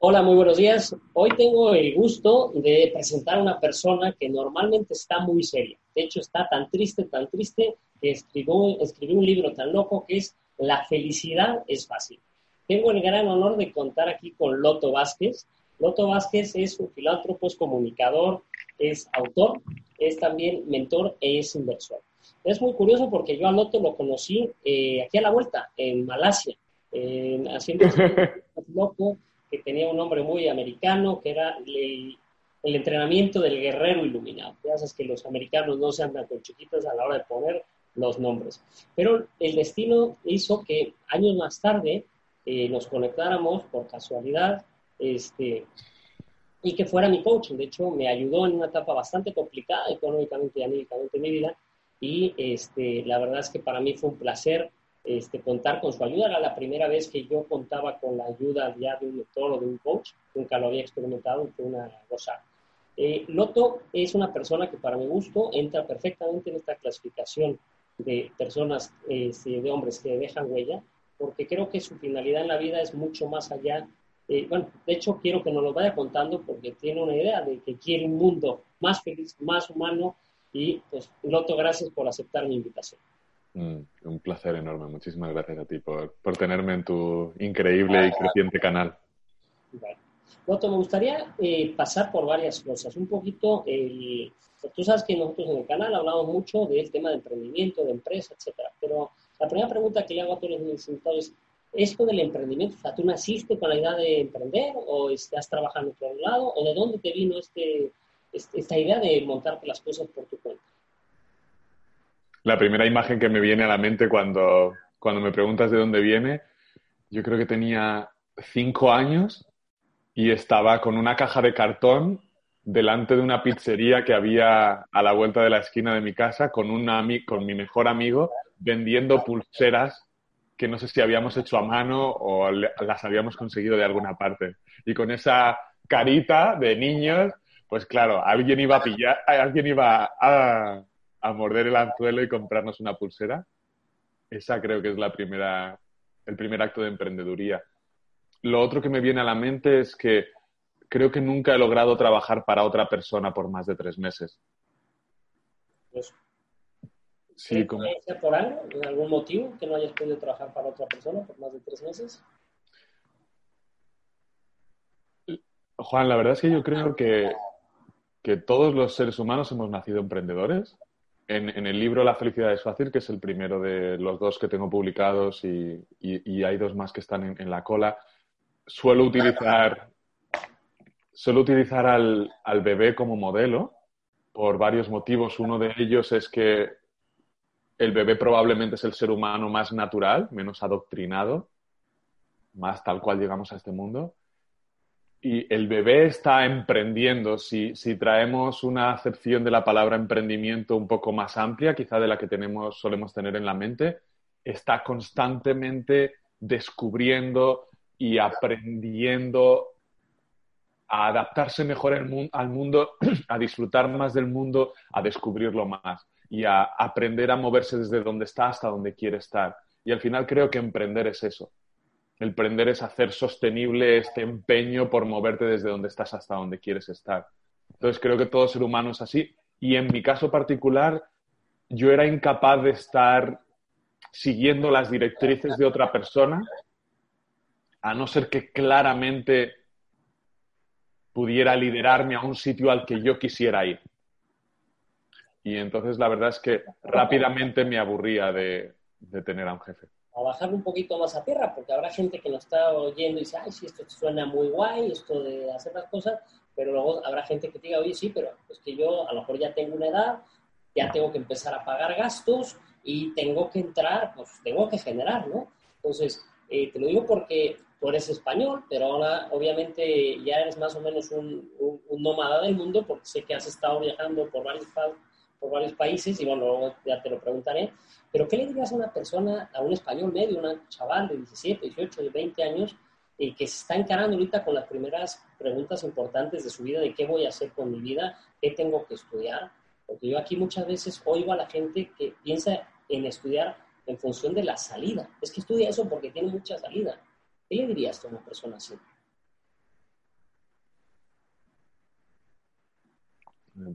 Hola, muy buenos días. Hoy tengo el gusto de presentar a una persona que normalmente está muy seria. De hecho, está tan triste, tan triste, que escribió, escribió un libro tan loco que es La felicidad es fácil. Tengo el gran honor de contar aquí con Loto Vázquez. Loto Vázquez es un filántropo, es comunicador, es autor, es también mentor e es inversor. Es muy curioso porque yo a Loto lo conocí eh, aquí a la vuelta, en Malasia, haciendo un loco que tenía un nombre muy americano, que era el, entrenamiento del guerrero iluminado. Ya sabes que los americanos no se andan con chiquitas a la hora de poner los nombres. Pero el destino hizo que años más tarde eh, nos conectáramos por casualidad este, y que fuera mi coach. De hecho, me ayudó en una etapa bastante complicada económicamente y anímicamente en mi vida. Y este, la verdad es que para mí fue un placer este, contar con su ayuda. Era la primera vez que yo contaba con la ayuda ya de un doctor o de un coach. Nunca lo había experimentado, fue una cosa. Eh, Loto es una persona que para mi gusto entra perfectamente en esta clasificación de personas, este, de hombres que dejan huella, porque creo que su finalidad en la vida es mucho más allá. Eh, bueno, de hecho quiero que nos lo vaya contando porque tiene una idea de que quiere un mundo más feliz, más humano y pues Loto, gracias por aceptar mi invitación. Mm, un placer enorme. Muchísimas gracias a ti por, por tenerme en tu increíble y creciente canal. Bueno. me gustaría eh, pasar por varias cosas. Un poquito, eh, tú sabes que nosotros en el canal hablamos mucho del tema de emprendimiento, de empresa, etcétera. Pero la primera pregunta que le hago a todos los invitados es, ¿esto del emprendimiento, o sea, tú naciste con la idea de emprender o estás trabajando por un lado? ¿O de dónde te vino este, este, esta idea de montarte las cosas por tu cuenta? La primera imagen que me viene a la mente cuando, cuando me preguntas de dónde viene, yo creo que tenía cinco años y estaba con una caja de cartón delante de una pizzería que había a la vuelta de la esquina de mi casa con, un con mi mejor amigo vendiendo pulseras que no sé si habíamos hecho a mano o las habíamos conseguido de alguna parte. Y con esa carita de niños, pues claro, alguien iba a pillar, alguien iba a, a morder el anzuelo y comprarnos una pulsera. Esa creo que es la primera, el primer acto de emprendeduría. Lo otro que me viene a la mente es que creo que nunca he logrado trabajar para otra persona por más de tres meses. Sí, como... por algo? algún motivo que no hayas podido trabajar para otra persona por más de tres meses? Juan, la verdad es que yo creo que, que todos los seres humanos hemos nacido emprendedores en, el libro La felicidad es fácil, que es el primero de los dos que tengo publicados y, hay dos más que están en, la cola, suelo utilizar, suelo utilizar al, al, bebé como modelo por varios motivos. Uno de ellos es que el bebé probablemente es el ser humano más natural, menos adoctrinado, más tal cual llegamos a este mundo y el bebé está emprendiendo. Si, traemos una acepción de la palabra emprendimiento un poco más amplia, quizá de la que tenemos, solemos tener en la mente, está constantemente descubriendo y aprendiendo a adaptarse mejor al mundo, a disfrutar más del mundo, a descubrirlo más y a aprender a moverse desde donde está hasta donde quiere estar. Y al final creo que emprender es eso, el prender es hacer sostenible este empeño por moverte desde donde estás hasta donde quieres estar. Entonces creo que todo ser humano es así. Y en mi caso particular, yo era incapaz de estar siguiendo las directrices de otra persona, a no ser que claramente pudiera liderarme a un sitio al que yo quisiera ir. Y entonces la verdad es que rápidamente me aburría de, de tener a un jefe a bajar un poquito más a tierra, porque habrá gente que nos está oyendo y dice, ay, sí, esto suena muy guay, esto de hacer las cosas, pero luego habrá gente que diga, oye, sí, pero es que yo a lo mejor ya tengo una edad, ya tengo que empezar a pagar gastos, y tengo que entrar, pues tengo que generar, ¿no? Entonces, eh, te lo digo porque tú eres español, pero ahora obviamente ya eres más o menos un, un, nómada del mundo porque sé que has estado viajando por varios, por varios países y bueno, ya te lo preguntaré. Pero ¿qué le dirías a una persona, a un español medio, un chaval de 17, 18, de 20 años y que se está encarando ahorita con las primeras preguntas importantes de su vida, de qué voy a hacer con mi vida, qué tengo que estudiar? Porque yo aquí muchas veces oigo a la gente que piensa en estudiar en función de la salida. Es que estudia eso porque tiene mucha salida. ¿Qué le dirías a una persona así?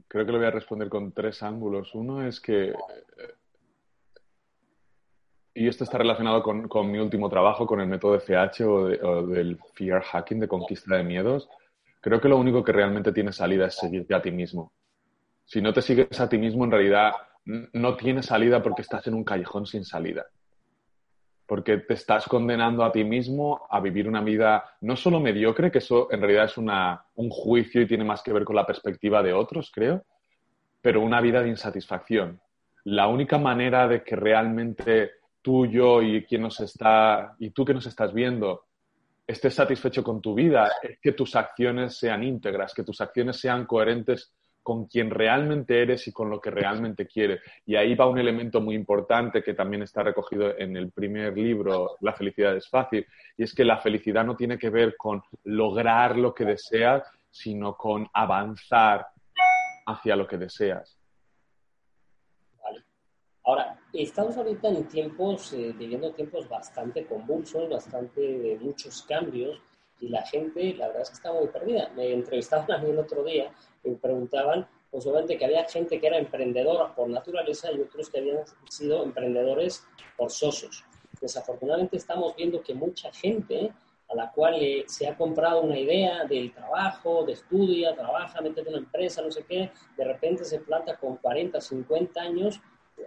Creo que lo voy a responder con tres ángulos. Uno es que, eh, y esto está relacionado con, mi último trabajo, con el método FH o, o, del fear hacking, de conquista de miedos. Creo que lo único que realmente tiene salida es seguirte a ti mismo. Si no te sigues a ti mismo, en realidad no tiene salida porque estás en un callejón sin salida. Porque te estás condenando a ti mismo a vivir una vida no solo mediocre, que eso en realidad es un juicio y tiene más que ver con la perspectiva de otros, creo, pero una vida de insatisfacción. La única manera de que realmente tú, yo y quien nos está, y tú que nos estás viendo, estés satisfecho con tu vida es que tus acciones sean íntegras, que tus acciones sean coherentes con quien realmente eres y con lo que realmente quieres. Y ahí va un elemento muy importante que también está recogido en el primer libro, La felicidad es fácil, y es que la felicidad no tiene que ver con lograr lo que deseas, sino con avanzar hacia lo que deseas. Vale. Ahora, estamos ahorita en tiempos, eh, viviendo tiempos bastante convulsos, bastante de muchos cambios, y la gente, la verdad es que está muy perdida. Me entrevistaban a mí el otro día me preguntaban, pues obviamente que había gente que era emprendedora por naturaleza y otros que habían sido emprendedores forzosos. Desafortunadamente estamos viendo que mucha gente a la cual se ha comprado una idea del trabajo, de estudia, trabaja, mete en una empresa, no sé qué, de repente se planta con 40, 50 años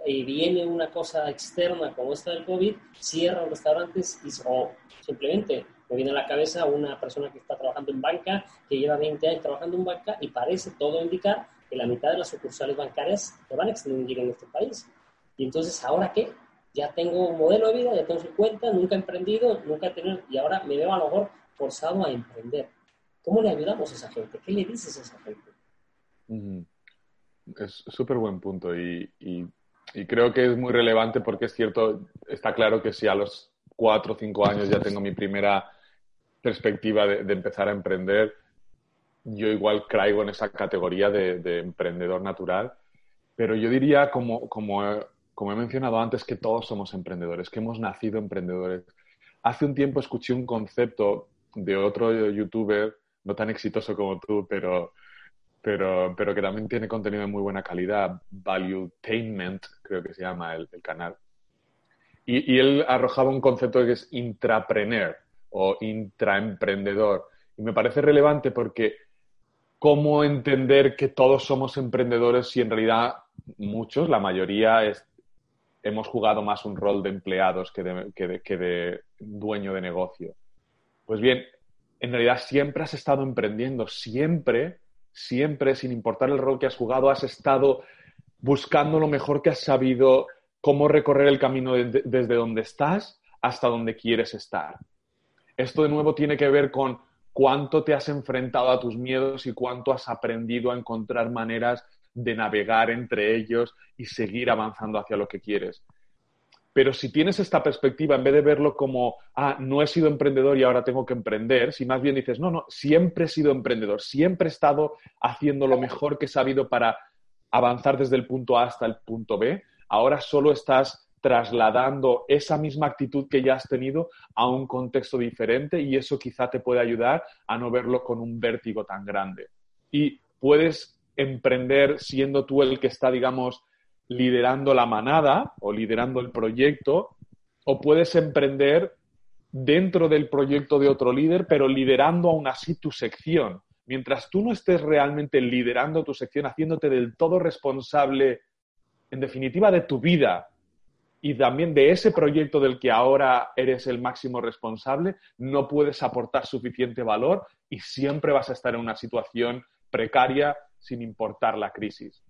y viene una cosa externa como esta del COVID, cierran restaurantes y, o simplemente me viene a la cabeza una persona que está trabajando en banca, que lleva 20 años trabajando en banca y parece todo indicar que la mitad de las sucursales bancarias se van a extinguir en este país. Y entonces, ¿ahora qué? Ya tengo un modelo de vida, ya tengo su cuenta, nunca he emprendido, nunca he tenido, y ahora me veo a lo mejor forzado a emprender. ¿Cómo le ayudamos a esa gente? ¿Qué le dices a esa gente? Es súper buen punto y, y, y creo que es muy relevante porque es cierto, está claro que si a los cuatro o cinco años ya tengo mi primera perspectiva de, empezar a emprender, yo igual caigo en esa categoría de, emprendedor natural, pero yo diría, como, como, como he mencionado antes, que todos somos emprendedores, que hemos nacido emprendedores. Hace un tiempo escuché un concepto de otro youtuber, no tan exitoso como tú, pero, pero, pero que también tiene contenido de muy buena calidad, Valuetainment, creo que se llama el, canal. Y, y, él arrojaba un concepto que es intrapreneur, o intraemprendedor. Y me parece relevante porque cómo entender que todos somos emprendedores si en realidad muchos, la mayoría, hemos jugado más un rol de empleados que de, que de dueño de negocio. Pues bien, en realidad siempre has estado emprendiendo, siempre, siempre, sin importar el rol que has jugado, has estado buscando lo mejor que has sabido, cómo recorrer el camino desde donde estás hasta donde quieres estar. Esto de nuevo tiene que ver con cuánto te has enfrentado a tus miedos y cuánto has aprendido a encontrar maneras de navegar entre ellos y seguir avanzando hacia lo que quieres. Pero si tienes esta perspectiva, en vez de verlo como, ah, no he sido emprendedor y ahora tengo que emprender, si más bien dices, no, no, siempre he sido emprendedor, siempre he estado haciendo lo mejor que he sabido para avanzar desde el punto A hasta el punto B, ahora solo estás trasladando esa misma actitud que ya has tenido a un contexto diferente y eso quizá te puede ayudar a no verlo con un vértigo tan grande. Y puedes emprender siendo tú el que está, digamos, liderando la manada o liderando el proyecto, o puedes emprender dentro del proyecto de otro líder, pero liderando aún así tu sección. Mientras tú no estés realmente liderando tu sección, haciéndote del todo responsable, en definitiva, de tu vida, y también de ese proyecto del que ahora eres el máximo responsable, no puedes aportar suficiente valor y siempre vas a estar en una situación precaria sin importar la crisis.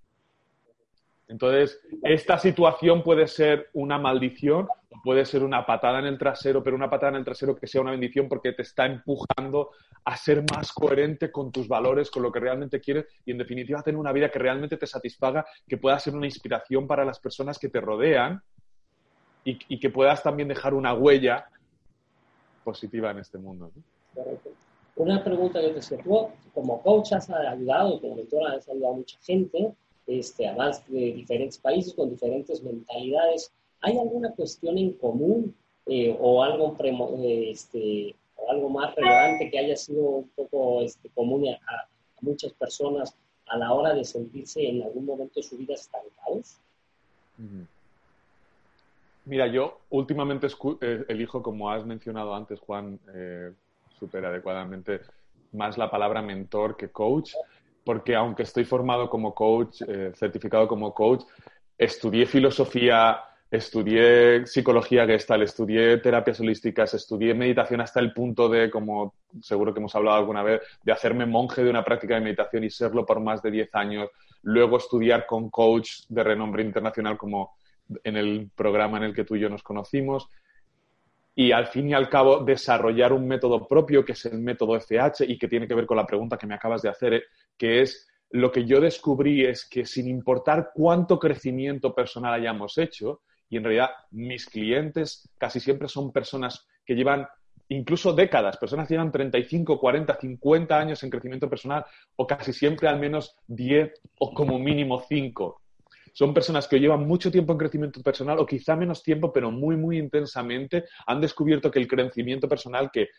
Entonces, esta situación puede ser una maldición puede ser una patada en el trasero, pero una patada en el trasero que sea una bendición porque te está empujando a ser más coherente con tus valores, con lo que realmente quieres y, en definitiva, tener una vida que realmente te satisfaga, que pueda ser una inspiración para las personas que te rodean y, que puedas también dejar una huella positiva en este mundo. Una pregunta que te hacía, tú como coach has ayudado, como mentor has ayudado a mucha gente, este, además de diferentes países con diferentes mentalidades. ¿Hay alguna cuestión en común eh, o, algo eh, este, o algo más relevante que haya sido un poco este, común a, muchas personas a la hora de sentirse en algún momento de su vida estancados? Mira, yo últimamente eh, elijo, como has mencionado antes, Juan, súper adecuadamente, más la palabra mentor que coach, porque aunque estoy formado como coach, eh, certificado como coach, estudié filosofía, estudié psicología gestal, estudié terapias holísticas, estudié meditación hasta el punto de, como seguro que hemos hablado alguna vez, de hacerme monje de una práctica de meditación y serlo por más de 10 años. Luego estudiar con coach de renombre internacional como en el programa en el que tú y yo nos conocimos y al fin y al cabo desarrollar un método propio que es el método FH y que tiene que ver con la pregunta que me acabas de hacer, que es lo que yo descubrí es que sin importar cuánto crecimiento personal hayamos hecho, y en realidad mis clientes casi siempre son personas que llevan incluso décadas, personas que llevan 35, 40, 50 años en crecimiento personal o casi siempre al menos 10 o como mínimo 5 son personas que llevan mucho tiempo en crecimiento personal o quizá menos tiempo, pero muy, muy intensamente, han descubierto que el crecimiento personal, que,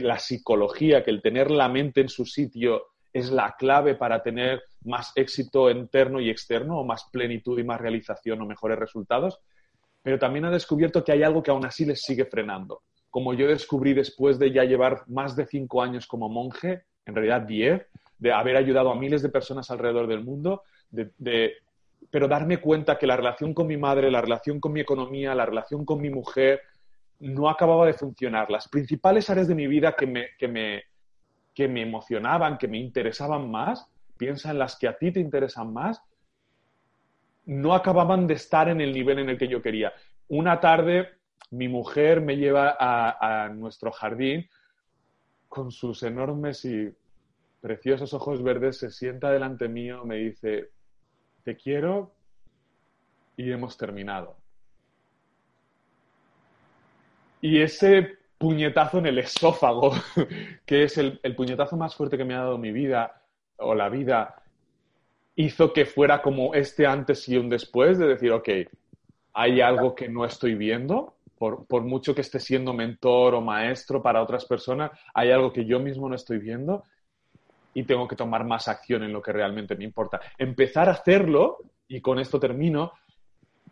la psicología, que el tener la mente en su sitio es la clave para tener más éxito interno y externo, o más plenitud y más realización o mejores resultados, pero también ha descubierto que hay algo que aún así les sigue frenando. Como yo descubrí después de ya llevar más de cinco años como monje, en realidad diez, de haber ayudado a miles de personas alrededor del mundo, de pero darme cuenta que la relación con mi madre, la relación con mi economía, la relación con mi mujer, no acababa de funcionar. Las principales áreas de mi vida que me, que me, que me emocionaban, que me interesaban más, piensa en las que a ti te interesan más, no acababan de estar en el nivel en el que yo quería. Una tarde mi mujer me lleva a, a nuestro jardín con sus enormes y preciosos ojos verdes, se sienta delante mío, me dice, te quiero y hemos terminado. Y ese puñetazo en el esófago, que es el, puñetazo más fuerte que me ha dado mi vida o la vida, hizo que fuera como este antes y un después, de decir, ok, hay algo que no estoy viendo, por, por, mucho que esté siendo mentor o maestro para otras personas, hay algo que yo mismo no estoy viendo y tengo que tomar más acción en lo que realmente me importa. Empezar a hacerlo, y con esto termino,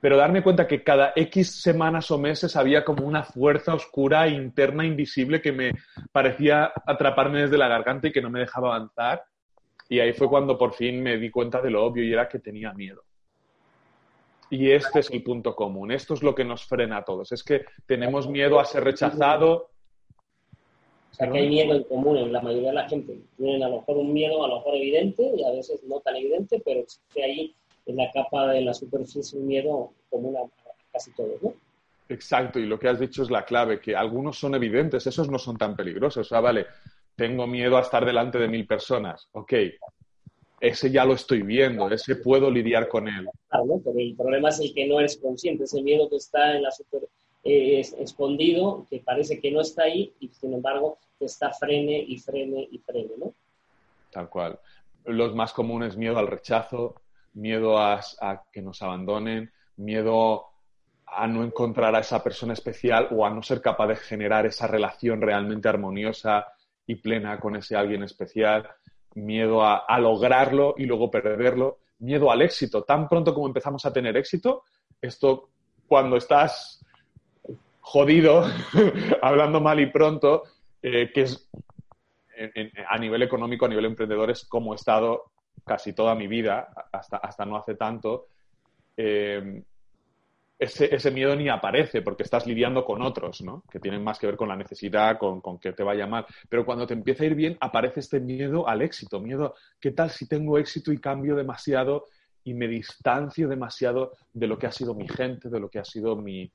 pero darme cuenta que cada X semanas o meses había como una fuerza oscura, interna, invisible, que me parecía atraparme desde la garganta y que no me dejaba avanzar. Y ahí fue cuando por fin me di cuenta de lo obvio y era que tenía miedo. Y este es el punto común. Esto es lo que nos frena a todos. Es que tenemos miedo a ser rechazado, o sea, que hay miedo en común en la mayoría de la gente. Tienen a lo mejor un miedo, a lo mejor evidente, y a veces no tan evidente, pero existe ahí en la capa de la superficie un miedo común a, casi todos, ¿no? Exacto, y lo que has dicho es la clave, que algunos son evidentes, esos no son tan peligrosos. O sea, vale, tengo miedo a estar delante de mil personas. Ok, ese ya lo estoy viendo, ese puedo lidiar con él. Claro, pero el problema es el que no eres consciente, ese miedo que está en la superficie es escondido, que parece que no está ahí y sin embargo está frene y frene y frene, ¿no? Tal cual. Los más comunes, miedo al rechazo, miedo a, que nos abandonen, miedo a no encontrar a esa persona especial o a no ser capaz de generar esa relación realmente armoniosa y plena con ese alguien especial, miedo a, a lograrlo y luego perderlo, miedo al éxito. Tan pronto como empezamos a tener éxito, esto cuando estás jodido, hablando mal y pronto, eh, que es a nivel económico, a nivel emprendedor, es como he estado casi toda mi vida, hasta, hasta no hace tanto. Eh, ese, ese, miedo ni aparece porque estás lidiando con otros, ¿no? Que tienen más que ver con la necesidad, con, con, que te vaya mal. Pero cuando te empieza a ir bien, aparece este miedo al éxito. Miedo, ¿qué tal si tengo éxito y cambio demasiado y me distancio demasiado de lo que ha sido mi gente, de lo que ha sido mi,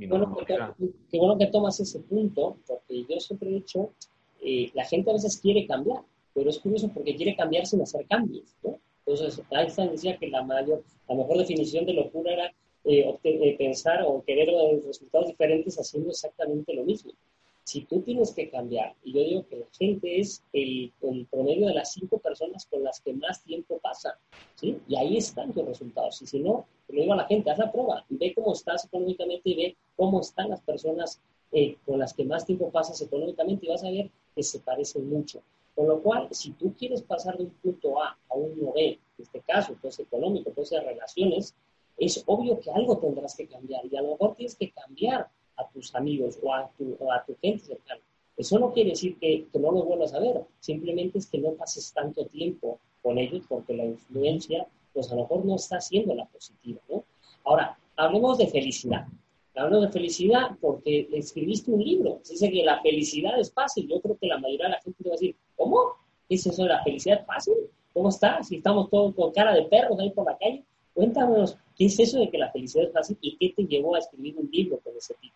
mi bueno, qué bueno que tomas ese punto, porque yo siempre he dicho, eh, la gente a veces quiere cambiar, pero es curioso porque quiere cambiar sin hacer cambios, ¿no? Entonces, Einstein decía que la, mayor, la mejor definición de locura era eh, eh, pensar o querer resultados diferentes haciendo exactamente lo mismo. Si tú tienes que cambiar, y yo digo que la gente es el, promedio de las cinco personas con las que más tiempo pasa, ¿sí? Y ahí están tus resultados. Y si no, le digo a la gente, haz la prueba, ve cómo estás económicamente y ve cómo están las personas eh, con las que más tiempo pasas económicamente y vas a ver que se parecen mucho. Con lo cual, si tú quieres pasar de un punto A a un B, en este caso, pues económico, pues de relaciones, es obvio que algo tendrás que cambiar y a lo mejor tienes que cambiar a tus amigos o a tu, a tu gente cercana. Eso no quiere decir que, que, no lo vuelvas a ver, simplemente es que no pases tanto tiempo con ellos porque la influencia, pues a lo mejor no está siendo la positiva, ¿no? Ahora, hablemos de felicidad. Hablemos de felicidad porque escribiste un libro. Se dice que la felicidad es fácil. Yo creo que la mayoría de la gente te va a decir, ¿cómo? ¿Es eso de la felicidad fácil? ¿Cómo está? Si estamos todos con cara de perros ahí por la calle. Cuéntanos, ¿qué es eso de que la felicidad es fácil y qué te llevó a escribir un libro con ese tipo?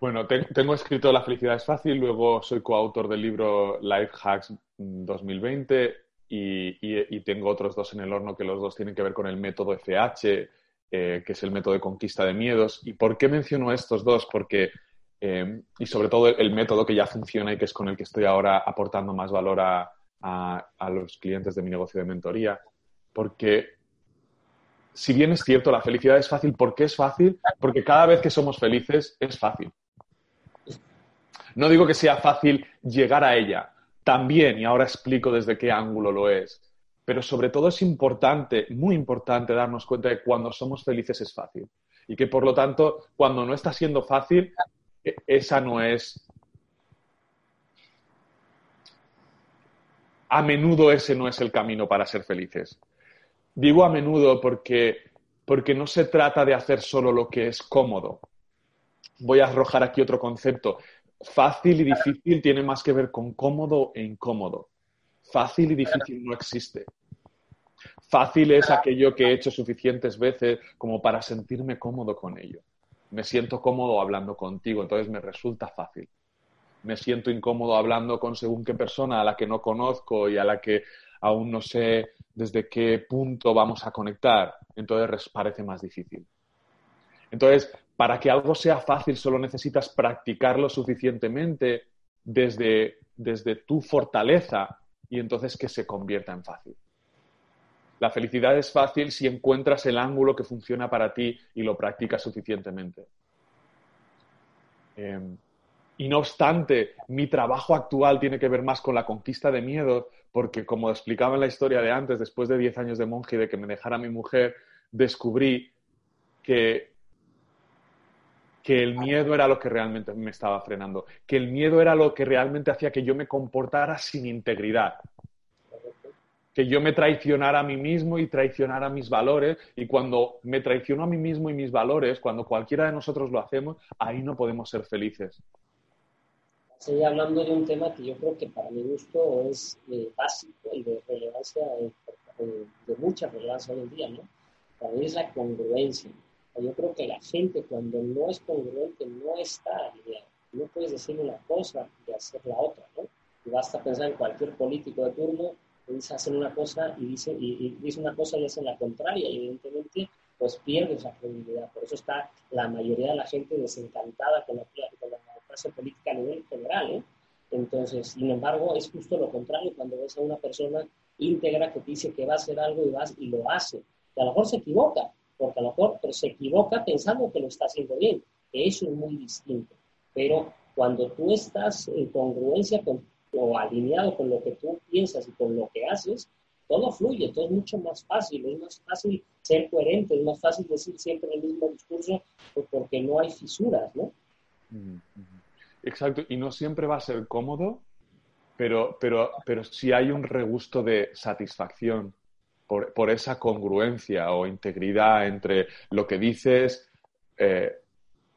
Bueno, tengo escrito La felicidad es fácil, luego soy coautor del libro Life Hacks 2020 y, tengo otros dos en el horno que los dos tienen que ver con el método FH, eh, que es el método de conquista de miedos. ¿Y por qué menciono estos dos? Porque, eh, y sobre todo el, método que ya funciona y que es con el que estoy ahora aportando más valor a, a los clientes de mi negocio de mentoría, porque si bien es cierto, la felicidad es fácil, ¿por qué es fácil? Porque cada vez que somos felices es fácil. No digo que sea fácil llegar a ella, también, y ahora explico desde qué ángulo lo es, pero sobre todo es importante, muy importante, darnos cuenta de que cuando somos felices es fácil. Y que por lo tanto, cuando no está siendo fácil, e-, esa no es... A menudo ese no es el camino para ser felices. Digo a menudo porque, porque no se trata de hacer solo lo que es cómodo. Voy a arrojar aquí otro concepto. Fácil y difícil tiene más que ver con cómodo e incómodo. Fácil y difícil no existe. Fácil es aquello que he hecho suficientes veces como para sentirme cómodo con ello. Me siento cómodo hablando contigo, entonces me resulta fácil. Me siento incómodo hablando con según qué persona a la que no conozco y a la que aún no sé desde qué punto vamos a conectar, entonces parece más difícil. Entonces, para que algo sea fácil solo necesitas practicarlo suficientemente desde, desde tu fortaleza y entonces que se convierta en fácil. La felicidad es fácil si encuentras el ángulo que funciona para ti y lo practicas suficientemente. Em, y no obstante, mi trabajo actual tiene que ver más con la conquista de miedo, porque como explicaba en la historia de antes, después de 10 años de monje y de que me dejara mi mujer, descubrí que, que el miedo era lo que realmente me estaba frenando, que el miedo era lo que realmente hacía que yo me comportara sin integridad, que yo me traicionara a mí mismo y traicionara mis valores, y cuando me traiciono a mí mismo y mis valores, cuando cualquiera de nosotros lo hacemos, ahí no podemos ser felices estoy hablando de un tema que yo creo que para mi gusto es eh, básico y de relevancia, eh, de mucha relevancia hoy en día, ¿no? Para mí es la congruencia. Yo creo que la gente cuando no es congruente no está alineada. No puedes decir una cosa y hacer la otra, ¿no? Y basta pensar en cualquier político de turno dice hacer una cosa y dice, y, dice una cosa y hace la contraria. Y evidentemente, pues pierde esa credibilidad. Por eso está la mayoría de la gente desencantada con la, con la política a nivel general. ¿eh? Entonces, sin embargo, es justo lo contrario cuando ves a una persona íntegra que te dice que va a hacer algo y, vas, y lo hace. Y a lo mejor se equivoca, porque a lo mejor pero se equivoca pensando que lo está haciendo bien, eso es muy distinto. Pero cuando tú estás en congruencia con, o alineado con lo que tú piensas y con lo que haces, todo fluye, todo es mucho más fácil, es más fácil ser coherente, es más fácil decir siempre el mismo discurso porque no hay fisuras, ¿no? Exacto, y no siempre va a ser cómodo, pero, pero, pero sí hay un regusto de satisfacción por, esa congruencia o integridad entre lo que dices, eh,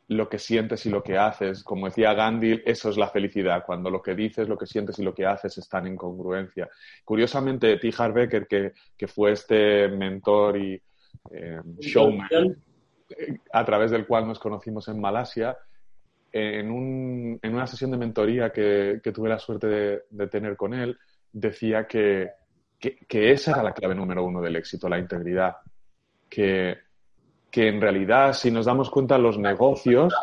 lo que sientes y lo que haces. Como decía Gandhi, eso es la felicidad, cuando lo que dices, lo que sientes y lo que haces están en congruencia. Curiosamente, T. Becker, que, que fue este mentor y eh, showman eh, a través del cual nos conocimos en Malasia, en, un, en una sesión de mentoría que, tuve la suerte de, tener con él, decía que, que, esa era la clave número uno del éxito, la integridad. Que, que en realidad, si nos damos cuenta, los negocios,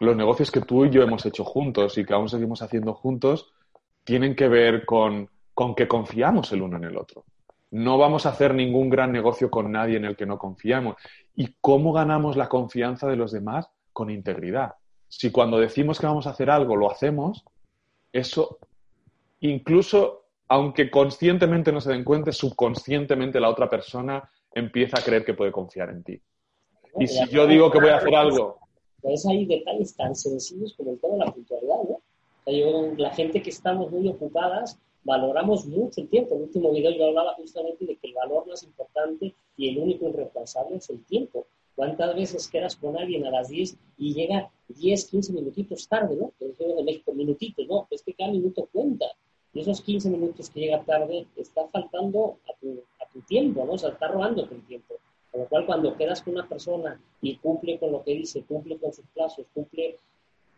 los negocios que tú y yo hemos hecho juntos y que aún seguimos haciendo juntos, tienen que ver con, con que confiamos el uno en el otro. No vamos a hacer ningún gran negocio con nadie en el que no confiamos. ¿Y cómo ganamos la confianza de los demás? Con integridad si cuando decimos que vamos a hacer algo lo hacemos, eso incluso aunque conscientemente no se den cuenta, subconscientemente la otra persona empieza a creer que puede confiar en ti. Y si yo digo que voy a hacer algo... Pues hay detalles tan sencillos como el tema de la puntualidad, ¿no? la gente que estamos muy ocupadas valoramos mucho el tiempo. En el último video yo hablaba justamente de que el valor más importante y el único irreemplazable es el tiempo. ¿Cuántas veces quedas con alguien a las 10 y llega 10, 15 minutitos tarde, ¿no? El de México, minutitos, ¿no? Es que cada minuto cuenta. Y esos 15 minutos que llega tarde está faltando a tu, a tu tiempo, ¿no? O sea, está robando tu tiempo. Con lo cual, cuando quedas con una persona y cumple con lo que dice, cumple con sus plazos, cumple,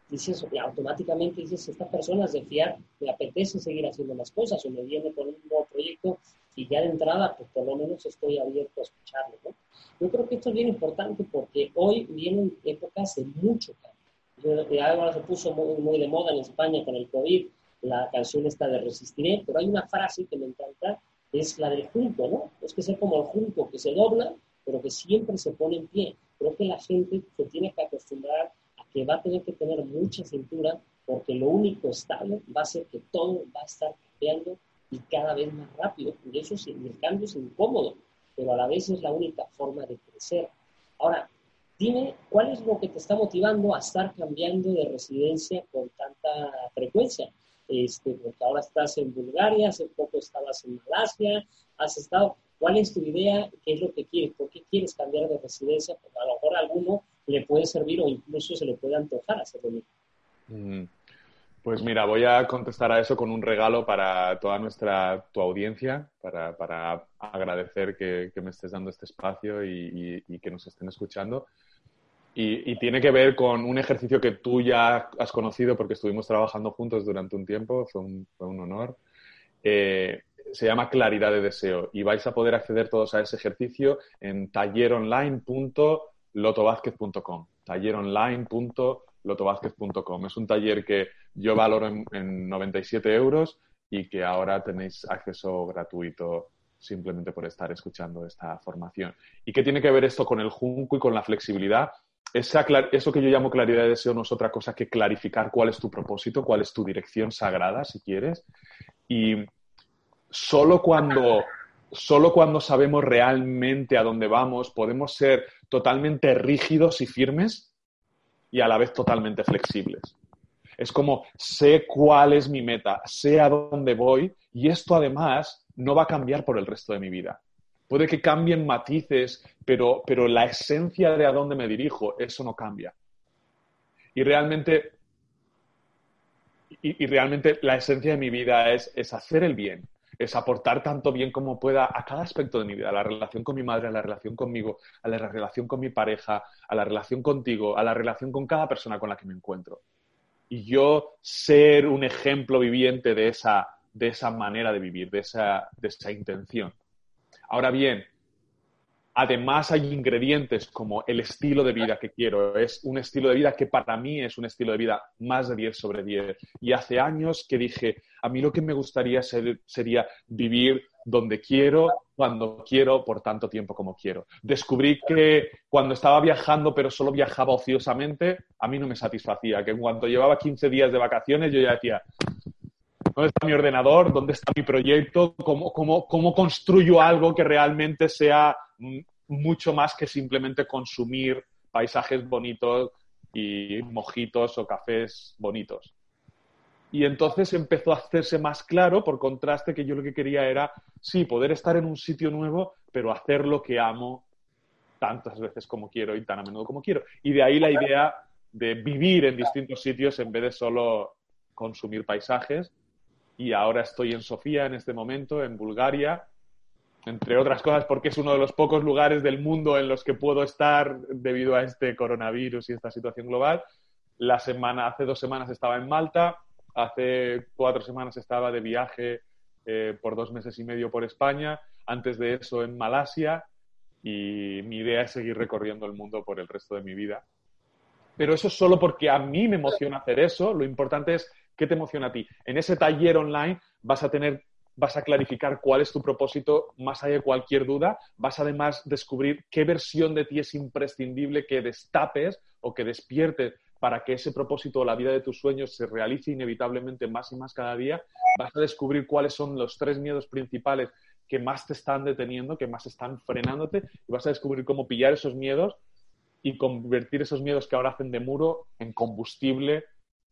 dices, automáticamente dices, esta persona es de fiar, me apetece seguir haciendo las cosas o me viene con un nuevo proyecto y ya de entrada, pues por lo menos estoy abierto a escucharlo, ¿no? Yo creo que esto es bien importante porque hoy vienen épocas de mucho cambio. Ahora se puso muy, de moda en España con el COVID, la canción esta de Resistiré, pero hay una frase que me encanta, es la del junco, ¿no? Es que ser como el junco que se dobla, pero que siempre se pone en pie. Creo que la gente se tiene que acostumbrar a que va a tener que tener mucha cintura porque lo único estable va a ser que todo va a estar cambiando y cada vez más rápido. Y eso sí, el cambio es incómodo pero a la vez es la única forma de crecer. Ahora, dime, ¿cuál es lo que te está motivando a estar cambiando de residencia con tanta frecuencia? Este, porque ahora estás en Bulgaria, hace poco estabas en Malasia, has estado. ¿Cuál es tu idea? ¿Qué es lo que quieres? ¿Por qué quieres cambiar de residencia? Porque a lo mejor a alguno le puede servir o incluso se le puede antojar hacerlo. Mm. Pues mira, voy a contestar a eso con un regalo para toda nuestra tu audiencia, para, para agradecer que, me estés dando este espacio y, que nos estén escuchando. Y, tiene que ver con un ejercicio que tú ya has conocido porque estuvimos trabajando juntos durante un tiempo, fue un, honor. Eh, se llama Claridad de Deseo y vais a poder acceder todos a ese ejercicio en. Talleronline.lotovázquez.com lotobásquez.com. Es un taller que yo valoro en, 97 euros y que ahora tenéis acceso gratuito simplemente por estar escuchando esta formación. ¿Y qué tiene que ver esto con el Junco y con la flexibilidad? Esa, eso que yo llamo claridad de deseo no es otra cosa que clarificar cuál es tu propósito, cuál es tu dirección sagrada, si quieres. Y solo cuando, solo cuando sabemos realmente a dónde vamos, podemos ser totalmente rígidos y firmes y a la vez totalmente flexibles. Es como sé cuál es mi meta, sé a dónde voy y esto además no va a cambiar por el resto de mi vida. Puede que cambien matices, pero, pero la esencia de a dónde me dirijo, eso no cambia. Y realmente, y, realmente la esencia de mi vida es, es hacer el bien, es aportar tanto bien como pueda a cada aspecto de mi vida, a la relación con mi madre, a la relación conmigo, a la relación con mi pareja, a la relación contigo, a la relación con cada persona con la que me encuentro. Y yo ser un ejemplo viviente de esa, de esa manera de vivir, de esa, de esa intención. Ahora bien, Además, hay ingredientes como el estilo de vida que quiero. Es un estilo de vida que para mí es un estilo de vida más de 10 sobre 10. Y hace años que dije, a mí lo que me gustaría sería vivir donde quiero, cuando quiero, por tanto tiempo como quiero. Descubrí que cuando estaba viajando, pero solo viajaba ociosamente, a mí no me satisfacía. Que en cuanto llevaba 15 días de vacaciones, yo ya decía, ¿Dónde está mi ordenador? ¿Dónde está mi proyecto? ¿Cómo, cómo, cómo construyo algo que realmente sea mucho más que simplemente consumir paisajes bonitos y mojitos o cafés bonitos? Y entonces empezó a hacerse más claro, por contraste, que yo lo que quería era, sí, poder estar en un sitio nuevo, pero hacer lo que amo tantas veces como quiero y tan a menudo como quiero. Y de ahí la idea de vivir en distintos sitios en vez de solo consumir paisajes. Y ahora estoy en Sofía en este momento, en Bulgaria, entre otras cosas porque es uno de los pocos lugares del mundo en los que puedo estar debido a este coronavirus y esta situación global. La semana, hace dos semanas estaba en Malta, hace cuatro semanas estaba de viaje eh, por dos meses y medio por España, antes de eso en Malasia y mi idea es seguir recorriendo el mundo por el resto de mi vida. Pero eso es solo porque a mí me emociona hacer eso. Lo importante es qué te emociona a ti. En ese taller online vas a tener vas a clarificar cuál es tu propósito más allá de cualquier duda, vas además descubrir qué versión de ti es imprescindible que destapes o que despiertes para que ese propósito o la vida de tus sueños se realice inevitablemente más y más cada día, vas a descubrir cuáles son los tres miedos principales que más te están deteniendo, que más están frenándote, y vas a descubrir cómo pillar esos miedos y convertir esos miedos que ahora hacen de muro en combustible,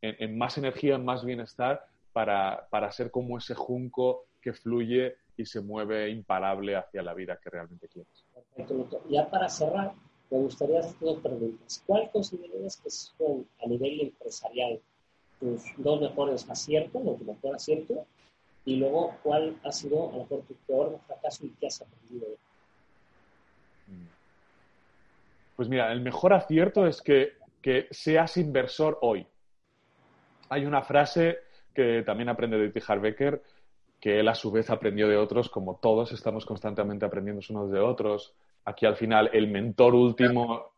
en, más energía, en más bienestar, para, para ser como ese junco que fluye y se mueve imparable hacia la vida que realmente quieres. Perfecto, Ya para cerrar, me gustaría hacer dos preguntas. ¿Cuál considerarías que son a nivel empresarial tus dos mejores aciertos o tu mejor acierto? Y luego, ¿cuál ha sido a lo mejor tu peor fracaso y qué has aprendido de Pues mira, el mejor acierto es que, que seas inversor hoy. Hay una frase que también aprende de T. Becker, que él a su vez aprendió de otros, como todos estamos constantemente aprendiendo unos de otros. Aquí al final el mentor último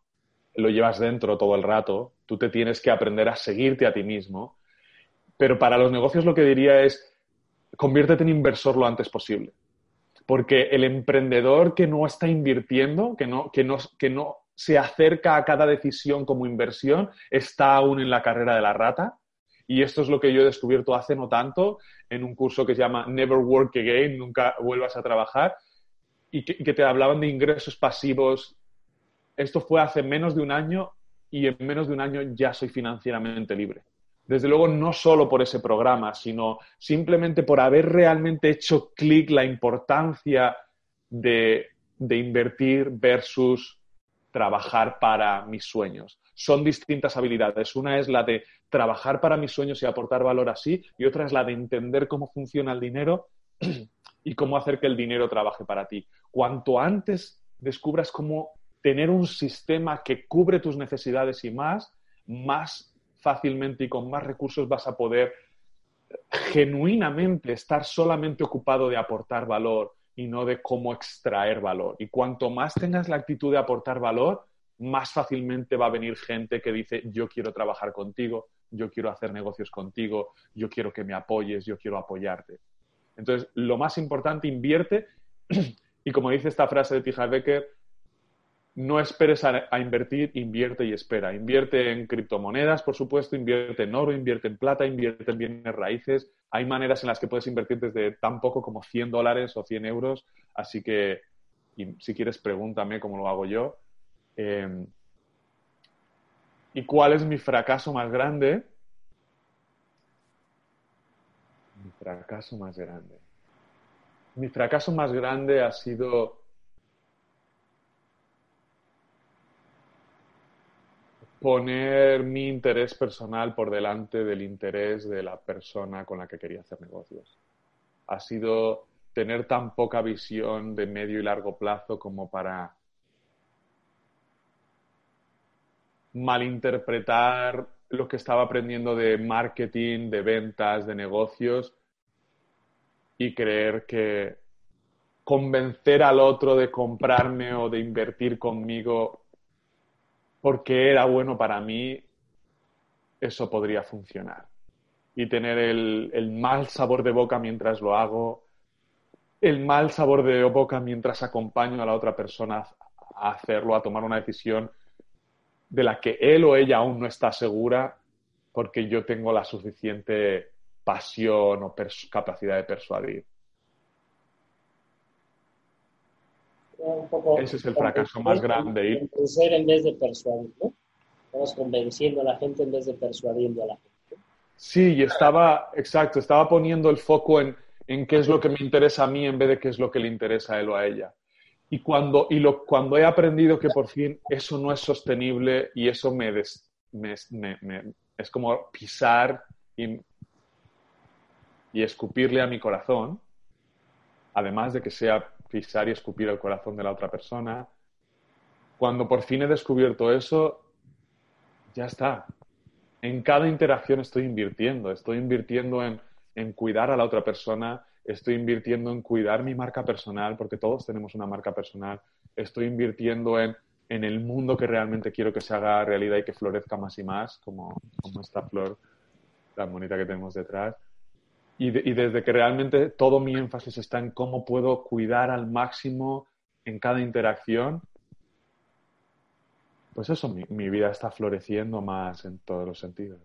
lo llevas dentro todo el rato, tú te tienes que aprender a seguirte a ti mismo, pero para los negocios lo que diría es, conviértete en inversor lo antes posible, porque el emprendedor que no está invirtiendo, que no, que no, que no se acerca a cada decisión como inversión, está aún en la carrera de la rata y esto es lo que yo he descubierto hace no tanto en un curso que se llama Never Work Again, nunca vuelvas a trabajar, y que, te hablaban de ingresos pasivos. Esto fue hace menos de un año y en menos de un año ya soy financieramente libre. Desde luego, no solo por ese programa, sino simplemente por haber realmente hecho clic la importancia de, de invertir versus trabajar para mis sueños. Son distintas habilidades. Una es la de trabajar para mis sueños y aportar valor así, y otra es la de entender cómo funciona el dinero y cómo hacer que el dinero trabaje para ti. Cuanto antes descubras cómo tener un sistema que cubre tus necesidades y más, más fácilmente y con más recursos vas a poder genuinamente estar solamente ocupado de aportar valor y no de cómo extraer valor. Y cuanto más tengas la actitud de aportar valor, más fácilmente va a venir gente que dice, yo quiero trabajar contigo, yo quiero hacer negocios contigo, yo quiero que me apoyes, yo quiero apoyarte. Entonces, lo más importante, invierte. y como dice esta frase de Tija Becker, no esperes a, invertir, invierte y espera. Invierte en criptomonedas, por supuesto, invierte en oro, invierte en plata, invierte en bienes raíces. Hay maneras en las que puedes invertir desde tan poco como 100 dólares o 100 euros. Así que, si quieres, pregúntame cómo lo hago yo. Em, ¿Y cuál es mi fracaso más grande? Mi fracaso más grande. Mi fracaso más grande ha sido poner mi interés personal por delante del interés de la persona con la que quería hacer negocios. Ha sido tener tan poca visión de medio y largo plazo como para malinterpretar lo que estaba aprendiendo de marketing, de ventas, de negocios y creer que convencer al otro de comprarme o de invertir conmigo porque era bueno para mí, eso podría funcionar. Y tener el, mal sabor de boca mientras lo hago, el mal sabor de boca mientras acompaño a la otra persona a hacerlo, a tomar una decisión de la que él o ella aún no está segura porque yo tengo la suficiente pasión o capacidad de persuadir. Ese es el fracaso más grande. Convencer en vez de persuadir, ¿no? Estamos convenciendo a la gente en vez de persuadiendo a la gente. Sí, y estaba, exacto, estaba poniendo el foco en, en qué es lo que me interesa a mí en vez de qué es lo que le interesa a él o a ella. Y cuando, y lo, cuando he aprendido que por fin eso no es sostenible y eso me, es como pisar y, y escupirle a mi corazón, además de que sea pisar y escupir el corazón de la otra persona. Cuando por fin he descubierto eso, ya está. En cada interacción estoy invirtiendo, estoy invirtiendo en, en cuidar a la otra persona, estoy invirtiendo en cuidar mi marca personal, porque todos tenemos una marca personal, estoy invirtiendo en, en el mundo que realmente quiero que se haga realidad y que florezca más y más, como, como esta flor tan bonita que tenemos detrás. Y, y, desde que realmente todo mi énfasis está en cómo puedo cuidar al máximo en cada interacción, pues eso, mi, mi vida está floreciendo más en todos los sentidos.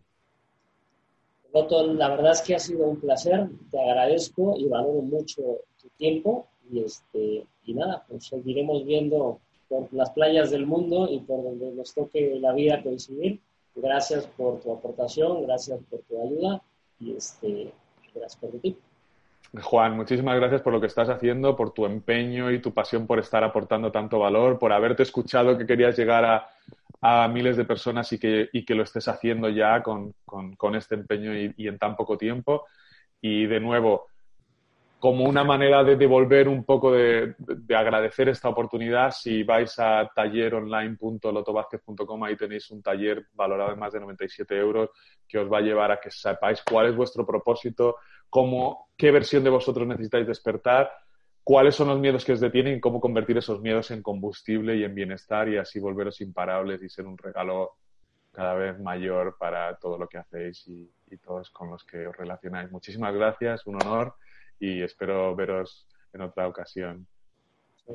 Otto, la verdad es que ha sido un placer, te agradezco y valoro mucho tu tiempo y, este, y nada, pues seguiremos viendo por las playas del mundo y por donde nos toque la vida coincidir. Gracias por tu aportación, gracias por tu ayuda y este, gracias por tu tiempo. Juan, muchísimas gracias por lo que estás haciendo, por tu empeño y tu pasión por estar aportando tanto valor, por haberte escuchado que querías llegar a, a miles de personas y que, y que, lo estés haciendo ya con, con, este empeño y, en tan poco tiempo. Y de nuevo, como una manera de devolver un poco de, de, agradecer esta oportunidad, si vais a talleronline.lotobázquez.com, ahí tenéis un taller valorado en más de 97 euros que os va a llevar a que sepáis cuál es vuestro propósito, cómo, qué versión de vosotros necesitáis despertar, cuáles son los miedos que os detienen y cómo convertir esos miedos en combustible y en bienestar y así volveros imparables y ser un regalo cada vez mayor para todo lo que hacéis y, y todos con los que os relacionáis. Muchísimas gracias, un honor y espero veros en otra ocasión.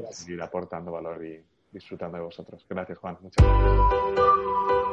Seguir aportando valor y disfrutando de vosotros. Gracias, Juan. Muchas gracias.